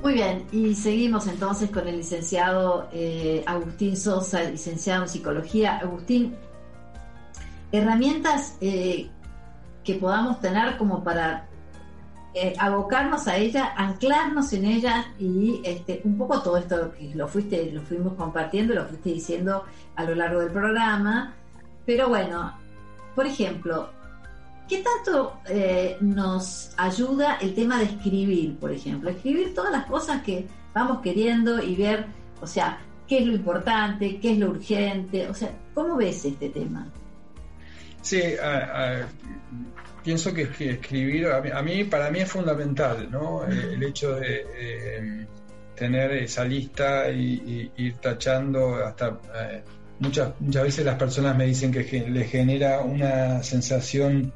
Muy bien, y seguimos entonces con el licenciado eh, Agustín Sosa, licenciado en psicología. Agustín, herramientas eh, que podamos tener como para eh, abocarnos a ella, anclarnos en ella y este, un poco todo esto que lo fuiste, lo fuimos compartiendo, lo fuiste diciendo a lo largo del programa. Pero bueno, por ejemplo, ¿qué tanto eh, nos ayuda el tema de escribir, por ejemplo? Escribir todas las cosas que vamos queriendo y ver, o sea, qué es lo importante, qué es lo urgente, o sea, ¿cómo ves este tema? Sí, pienso que, escribir, a mí, para mí es fundamental, ¿no? El hecho de tener esa lista y, ir tachando hasta... Eh, muchas, muchas veces las personas me dicen que les genera una sensación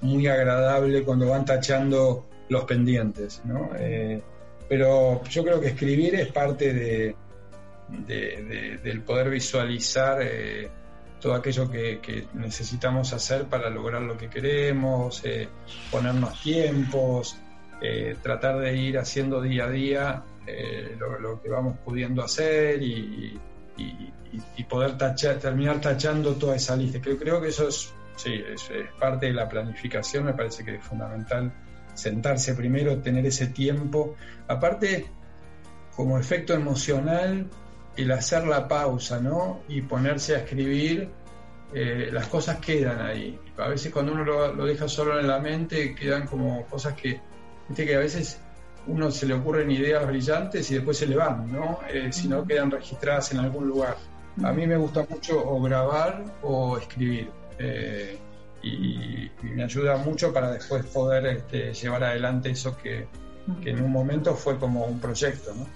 muy agradable cuando van tachando los pendientes, ¿no? Eh, pero yo creo que escribir es parte de, del poder visualizar eh, todo aquello que, necesitamos hacer para lograr lo que queremos, eh, ponernos tiempos, eh, tratar de ir haciendo día a día lo, que vamos pudiendo hacer y, poder terminar tachando toda esa lista. Creo, creo que eso es, sí, es parte de la planificación, me parece que es fundamental sentarse primero, tener ese tiempo. Aparte, como efecto emocional, el hacer la pausa, ¿no? Y ponerse a escribir, eh, las cosas quedan ahí. A veces cuando uno lo, deja solo en la mente, quedan como cosas que, viste que a veces uno se le ocurren ideas brillantes y después se le van, ¿no? Eh, si no quedan registradas en algún lugar. A mí me gusta mucho o grabar o escribir. Eh, y, me ayuda mucho para después poder este, llevar adelante eso que, que en un momento fue como un proyecto, ¿no?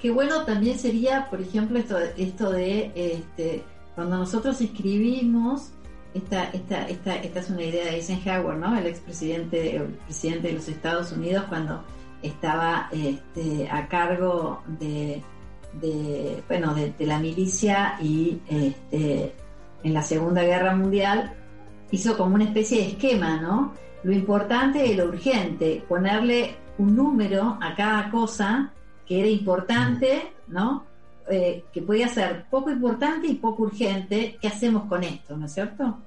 Qué bueno también sería, por ejemplo, esto, esto de este, cuando nosotros escribimos, esta, esta, esta, esta es una idea de Eisenhower, ¿no? El expresidente el presidente de los Estados Unidos cuando estaba este, a cargo de, bueno, de, la milicia y este, en la Segunda Guerra Mundial hizo como una especie de esquema, ¿no? Lo importante y lo urgente, ponerle un número a cada cosa que era importante, ¿no? Eh, que podía ser poco importante y poco urgente, ¿qué hacemos con esto, no es cierto?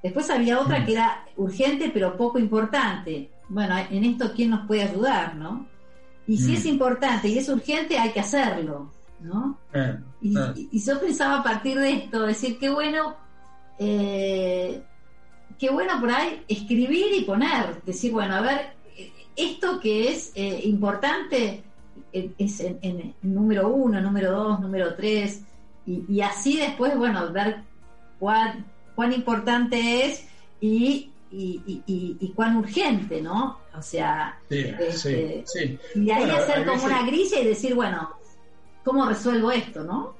Después había otra que era urgente pero poco importante. Bueno, en esto, ¿quién nos puede ayudar, no? Y si es importante y es urgente, hay que hacerlo, ¿no? Eh, eh. y, yo pensaba a partir de esto, decir, qué bueno, qué bueno por ahí escribir y poner, decir, bueno, a ver, esto que es importante, es en, número uno, número dos, número tres, y, así después, bueno, ver cuán, cuán importante es y, y, cuán urgente, ¿no? O sea, este, y ahí hacer como una grilla y decir, bueno, ¿cómo resuelvo esto, no?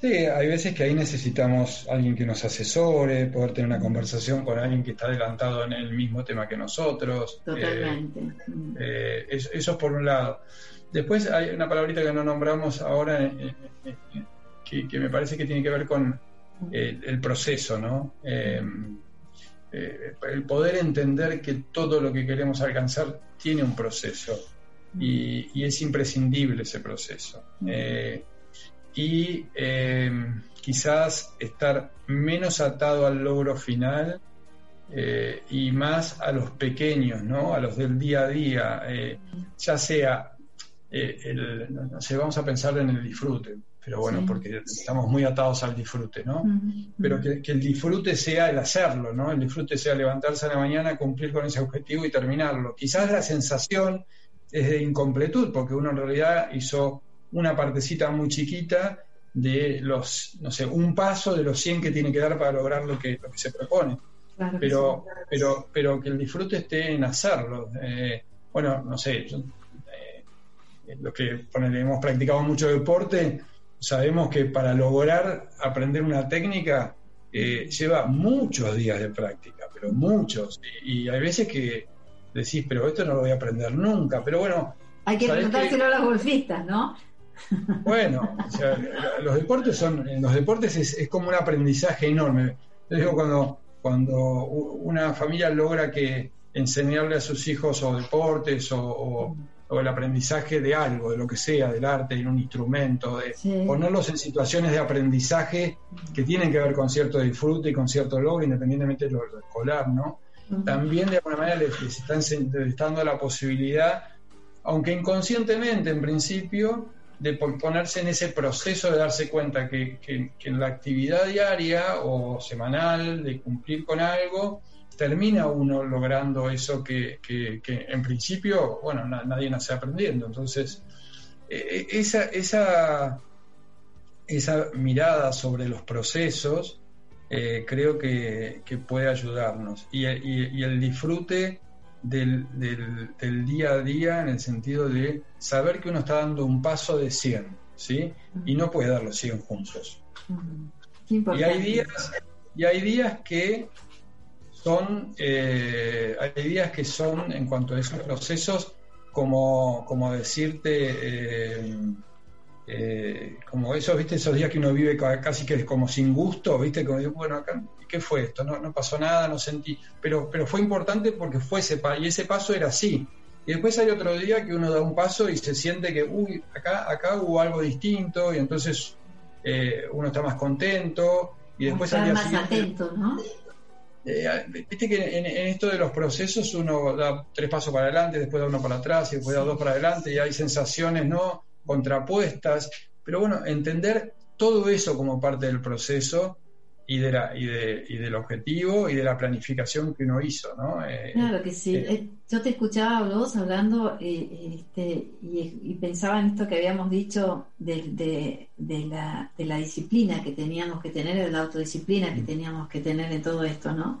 Sí, hay veces que ahí necesitamos alguien que nos asesore, poder tener una conversación con alguien que está adelantado en el mismo tema que nosotros. Totalmente. Eh, eh, eso, es por un lado. Después hay una palabrita que no nombramos ahora eh, eh, eh, que, me parece que tiene que ver con el proceso, ¿no? el poder entender que todo lo que queremos alcanzar tiene un proceso y, es imprescindible ese proceso. y quizás estar menos atado al logro final y más a los pequeños, ¿no? A los del día a día, ya sea eh, el, no sé, vamos a pensar en el disfrute, pero bueno, porque estamos muy atados al disfrute, ¿no? Pero que, el disfrute sea el hacerlo, ¿no? El disfrute sea levantarse a la mañana, cumplir con ese objetivo y terminarlo. Quizás la sensación es de incompletud, porque uno en realidad hizo una partecita muy chiquita de los, no sé, un paso de los 100 que tiene que dar para lograr lo que, lo que se propone. pero, pero, pero que el disfrute esté en hacerlo. Eh, bueno, no sé, los que hemos practicado mucho deporte, sabemos que para lograr aprender una técnica eh, lleva muchos días de práctica, pero muchos. Y, hay veces que decís, pero esto no lo voy a aprender nunca. Pero bueno. Hay que preguntárselo a los golfistas, ¿no? Bueno, los deportes son, en los deportes es, como un aprendizaje enorme. Yo digo, cuando, cuando una familia logra que enseñarle a sus hijos o deportes o o el aprendizaje de algo, de lo que sea, del arte, en un instrumento, de ponerlos en situaciones de aprendizaje que tienen que ver con cierto disfrute y con cierto logro, independientemente de lo, escolar, ¿no? También de alguna manera les, están dando la posibilidad, aunque inconscientemente en principio, de ponerse en ese proceso de darse cuenta que, que en la actividad diaria o semanal de cumplir con algo, termina uno logrando eso que, en principio, bueno, nadie nace aprendiendo. Entonces, eh, esa, esa, esa mirada sobre los procesos eh, creo que, puede ayudarnos. Y, el disfrute del, del, día a día en el sentido de saber que uno está dando un paso de 100, ¿sí? Y no puede dar los 100 juntos. Y hay días, y hay días que son, eh, hay días que son, en cuanto a esos procesos, como, como decirte, eh, eh, como esos, viste, esos días que uno vive casi que como sin gusto, viste, como digo, bueno, acá, ¿qué fue esto? No, no pasó nada, no sentí, pero, pero fue importante porque fue ese paso, y ese paso era así. Y después hay otro día que uno da un paso y se siente que, uy, acá, acá hubo algo distinto, y entonces uno está más contento, y después al más atento, ¿no? Eh, viste que en, esto de los procesos uno da tres pasos para adelante, después da uno para atrás y después da dos para adelante y hay sensaciones, ¿no? contrapuestas, pero bueno, entender todo eso como parte del proceso y, de la, y, de, y del objetivo y de la planificación que uno hizo, ¿no? Eh, claro que sí. Eh, eh, yo te escuchaba vos hablando este, y, pensaba en esto que habíamos dicho de, de, la, de la disciplina que teníamos que tener, de la autodisciplina que mm. teníamos que tener en todo esto, ¿no?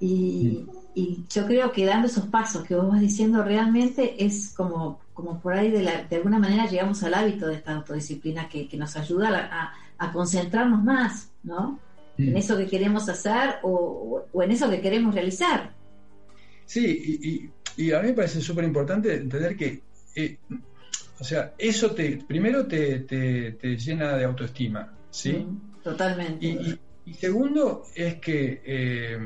Y, mm. y yo creo que dando esos pasos que vos vas diciendo realmente es como como por ahí de, de alguna manera llegamos al hábito de esta autodisciplina que, nos ayuda a, concentrarnos más, ¿no? En eso que queremos hacer o, en eso que queremos realizar. Sí, y, a mí me parece súper importante entender que, eh, o sea, eso te, primero te, te, llena de autoestima, ¿sí? Mm, totalmente. Y, segundo es que eh,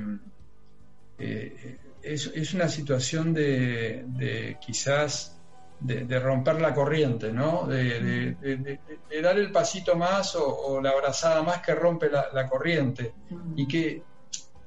eh, es, es, una situación de, de quizás de, romper la corriente, ¿no? De, dar el pasito más o, la abrazada más que rompe la, corriente. Y que,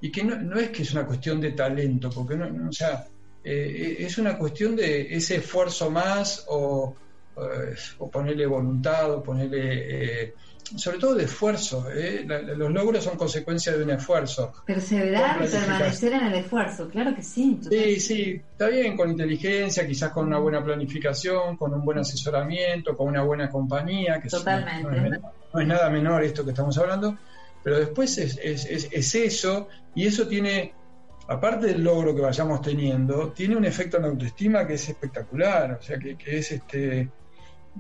y que no, es que es una cuestión de talento, porque no, o sea, eh, es una cuestión de ese esfuerzo más o, eh, o ponerle voluntad o ponerle... Eh, sobre todo de esfuerzo. ¿eh? los logros son consecuencia de un esfuerzo. Perseverar y permanecer en el esfuerzo, claro que sí. Sí, sí, está bien, con inteligencia, quizás con una buena planificación, con un buen asesoramiento, con una buena compañía, que Totalmente. no, es, nada menor esto que estamos hablando, pero después es, es, es, eso, y eso tiene, aparte del logro que vayamos teniendo, tiene un efecto en la autoestima que es espectacular, o sea, que, que es este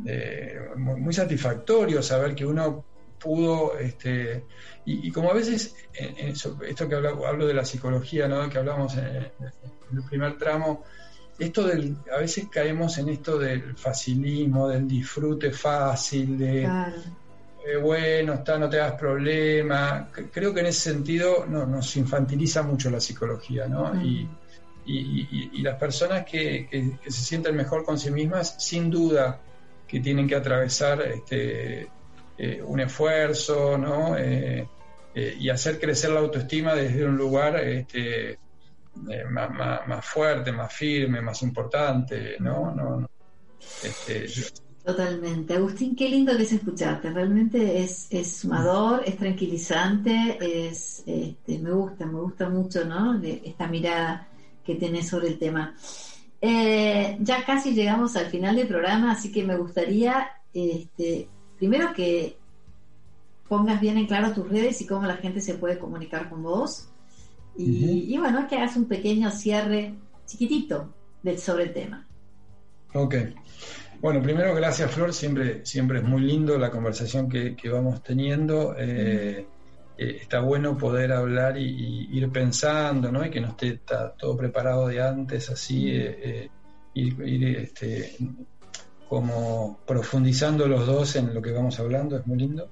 eh, muy, satisfactorio saber que uno pudo, este, y, como a veces, esto que hablo, hablo, de la psicología, ¿no? que hablamos en, el primer tramo, esto del, a veces caemos en esto del facilismo, del disfrute fácil, de eh, bueno, está, no te hagas problema. Creo que en ese sentido no, nos infantiliza mucho la psicología, ¿no? Y, y, las personas que, que, se sienten mejor con sí mismas, sin duda, que tienen que atravesar este, eh, un esfuerzo, ¿no? Eh, eh, y hacer crecer la autoestima desde un lugar este, más, fuerte, más firme, más importante, ¿no? no, este, Totalmente. Agustín, qué lindo que es escucharte. Realmente es, es sumador, es tranquilizante, es, este, me gusta, me gusta mucho, ¿no? esta mirada que tenés sobre el tema. Eh, ya casi llegamos al final del programa, así que me gustaría, este, primero que pongas bien en claro tus redes y cómo la gente se puede comunicar con vos. Y, bueno, que hagas un pequeño cierre chiquitito del, sobre el tema. Ok. Bueno, primero gracias Flor, siempre, siempre es muy lindo la conversación que, vamos teniendo. Eh, eh, está bueno poder hablar y, ir pensando, ¿no? Y que no esté todo preparado de antes, así, eh, eh, ir, este, como profundizando los dos en lo que vamos hablando, es muy lindo.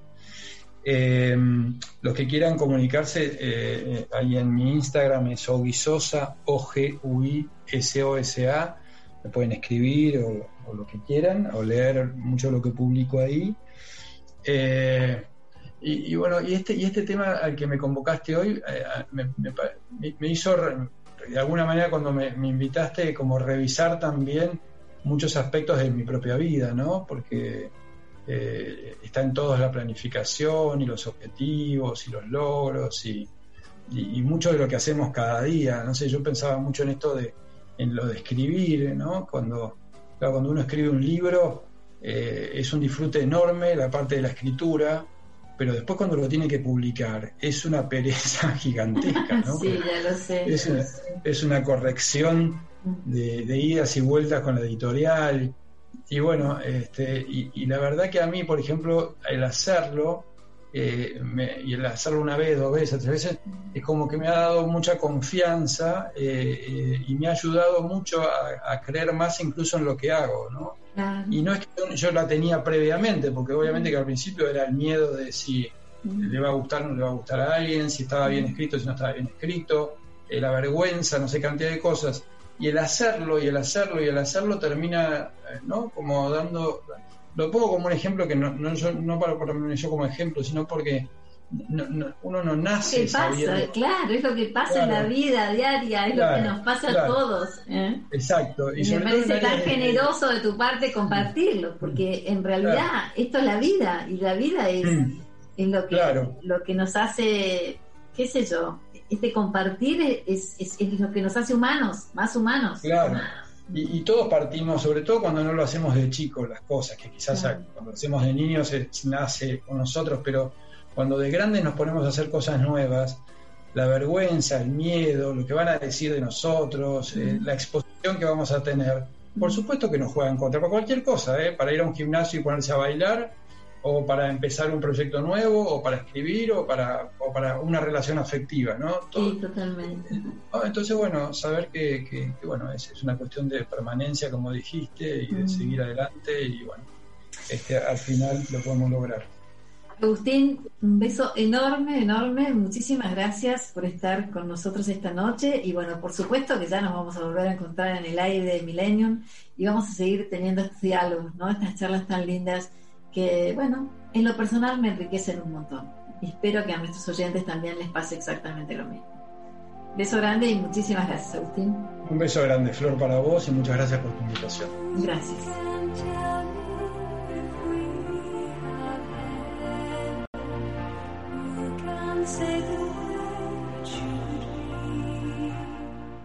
los que quieran comunicarse, ahí en mi Instagram es Oguisosa, O-G-U-I-S-O-S-A, me pueden escribir o, o, lo que quieran, o leer mucho lo que publico ahí. Y, bueno, y este, y este tema al que me convocaste hoy eh, me, hizo, de alguna manera, cuando me, invitaste, como revisar también muchos aspectos de mi propia vida, ¿no? Porque eh, está en todos la planificación y los objetivos y los logros y, mucho de lo que hacemos cada día. No sé, yo pensaba mucho en esto de, en lo de escribir, ¿no? Cuando, cuando uno escribe un libro, eh, es un disfrute enorme la parte de la escritura pero después cuando lo tiene que publicar es una pereza gigantesca, ¿no? sí, ya lo sé. Es una, corrección de, idas y vueltas con la editorial. Y bueno, este, y, la verdad que a mí, por ejemplo, el hacerlo, eh, y el hacerlo una vez, dos veces, tres veces, es como que me ha dado mucha confianza eh, eh, y me ha ayudado mucho a, creer más incluso en lo que hago, ¿no? Y no es que yo la tenía previamente, porque obviamente que al principio era el miedo de si le va a gustar o no le va a gustar a alguien, si estaba bien escrito, si no estaba bien escrito, la vergüenza, no sé, cantidad de cosas. Y el hacerlo, y el hacerlo, y el hacerlo termina, ¿no? Como dando, lo pongo como un ejemplo que no, no, yo, no para ponerme yo como ejemplo, sino porque uno no nace. ¿Qué pasa? Claro, es lo que pasa en la vida diaria, es lo que nos pasa a todos. ¿eh? Exacto. Y, me parece tan generoso de tu parte compartirlo, porque en realidad esto es la vida, y la vida es, mm. es lo, que, lo que nos hace, qué sé yo, este compartir es, es, es lo que nos hace humanos, más humanos. Claro. Y, todos partimos, sobre todo cuando no lo hacemos de chicos, las cosas, que quizás cuando lo hacemos de niños se, nace con nosotros, pero cuando de grandes nos ponemos a hacer cosas nuevas, la vergüenza, el miedo, lo que van a decir de nosotros, eh, la exposición que vamos a tener, por supuesto que nos juegan contra, para cualquier cosa, ¿eh? para ir a un gimnasio y ponerse a bailar, o para empezar un proyecto nuevo, o para escribir, o para, o para una relación afectiva, ¿no? sí, totalmente. Ah, entonces, bueno, saber que, que, bueno, es, es, una cuestión de permanencia, como dijiste, y de mm. seguir adelante, y bueno, este, al final lo podemos lograr. Agustín, un beso enorme, enorme. Muchísimas gracias por estar con nosotros esta noche. Y bueno, por supuesto que ya nos vamos a volver a encontrar en el aire de Millennium y vamos a seguir teniendo estos diálogos, ¿no? Estas charlas tan lindas que, bueno, en lo personal me enriquecen un montón. Y espero que a nuestros oyentes también les pase exactamente lo mismo. Beso grande y muchísimas gracias, Agustín. Un beso grande, Flor, para vos y muchas gracias por tu invitación. Gracias.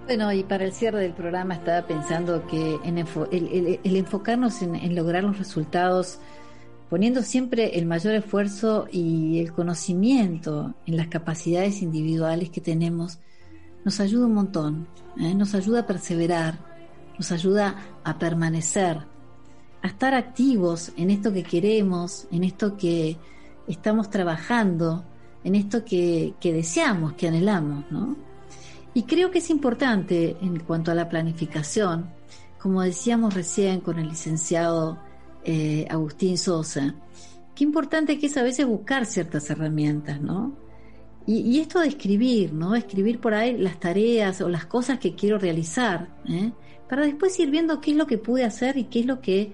Bueno, y para el cierre del programa estaba pensando que en el, enfocarnos en lograr los resultados poniendo siempre el mayor esfuerzo y el conocimiento en las capacidades individuales que tenemos, nos ayuda un montón, ¿eh? nos ayuda a perseverar, nos ayuda a permanecer, a estar activos en esto que queremos, en esto que estamos trabajando, en esto que, que deseamos, que anhelamos, ¿no? Y creo que es importante en cuanto a la planificación, como decíamos recién con el licenciado eh, Agustín Sosa, qué importante que es a veces buscar ciertas herramientas, ¿no? Y, esto de escribir, ¿no? Escribir por ahí las tareas o las cosas que quiero realizar, ¿eh? para después ir viendo qué es lo que pude hacer y qué es lo que,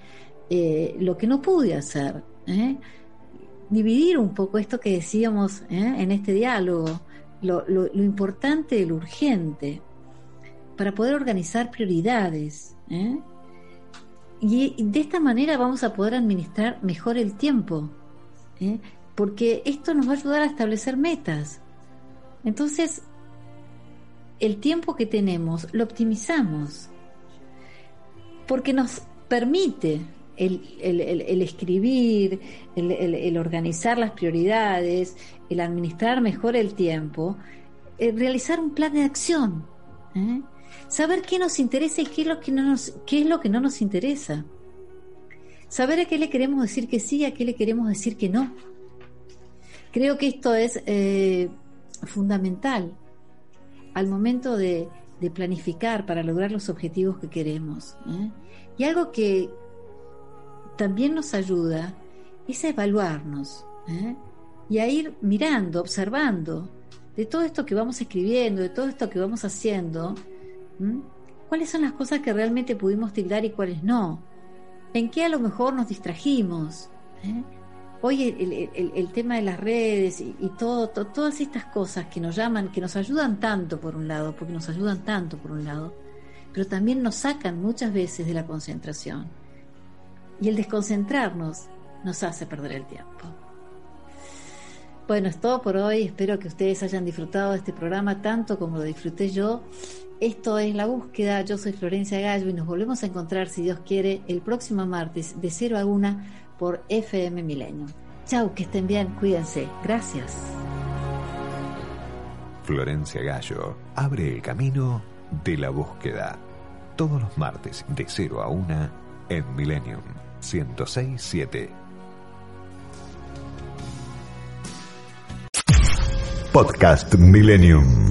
eh, lo que no pude hacer. Dividir un poco esto que decíamos en este diálogo, lo, lo, lo, importante lo urgente, para poder organizar prioridades. ¿eh? Y de esta manera vamos a poder administrar mejor el tiempo, ¿eh? porque esto nos va a ayudar a establecer metas. Entonces, el tiempo que tenemos lo optimizamos, porque nos permite el, escribir, el, organizar las prioridades, el administrar mejor el tiempo, el realizar un plan de acción. ¿eh? Saber qué nos interesa y qué es lo que no nos, qué es lo que no nos interesa. Saber a qué le queremos decir que sí y a qué le queremos decir que no. Creo que esto es eh, fundamental al momento de, planificar para lograr los objetivos que queremos. ¿eh? Y algo que también nos ayuda es evaluarnos ¿eh? y a ir mirando, observando de todo esto que vamos escribiendo, de todo esto que vamos haciendo, ¿Mm? ¿Cuáles son las cosas que realmente pudimos tirar y cuáles no? ¿En qué a lo mejor nos distrajimos? ¿Eh? Hoy el, tema de las redes y, todo, todas estas cosas que nos llaman, que nos ayudan tanto por un lado, porque nos ayudan tanto por un lado, pero también nos sacan muchas veces de la concentración. Y el desconcentrarnos nos hace perder el tiempo. Bueno, es todo por hoy. Espero que ustedes hayan disfrutado de este programa tanto como lo disfruté yo. Esto es La Búsqueda, yo soy Florencia Gallo y nos volvemos a encontrar, si Dios quiere, el próximo martes de 0 a 1 por FM Milenio. Chau, que estén bien, cuídense. Gracias. Florencia Gallo abre el camino de la búsqueda. Todos los martes de 0 a 1 en Millennium 1067. Podcast Millennium.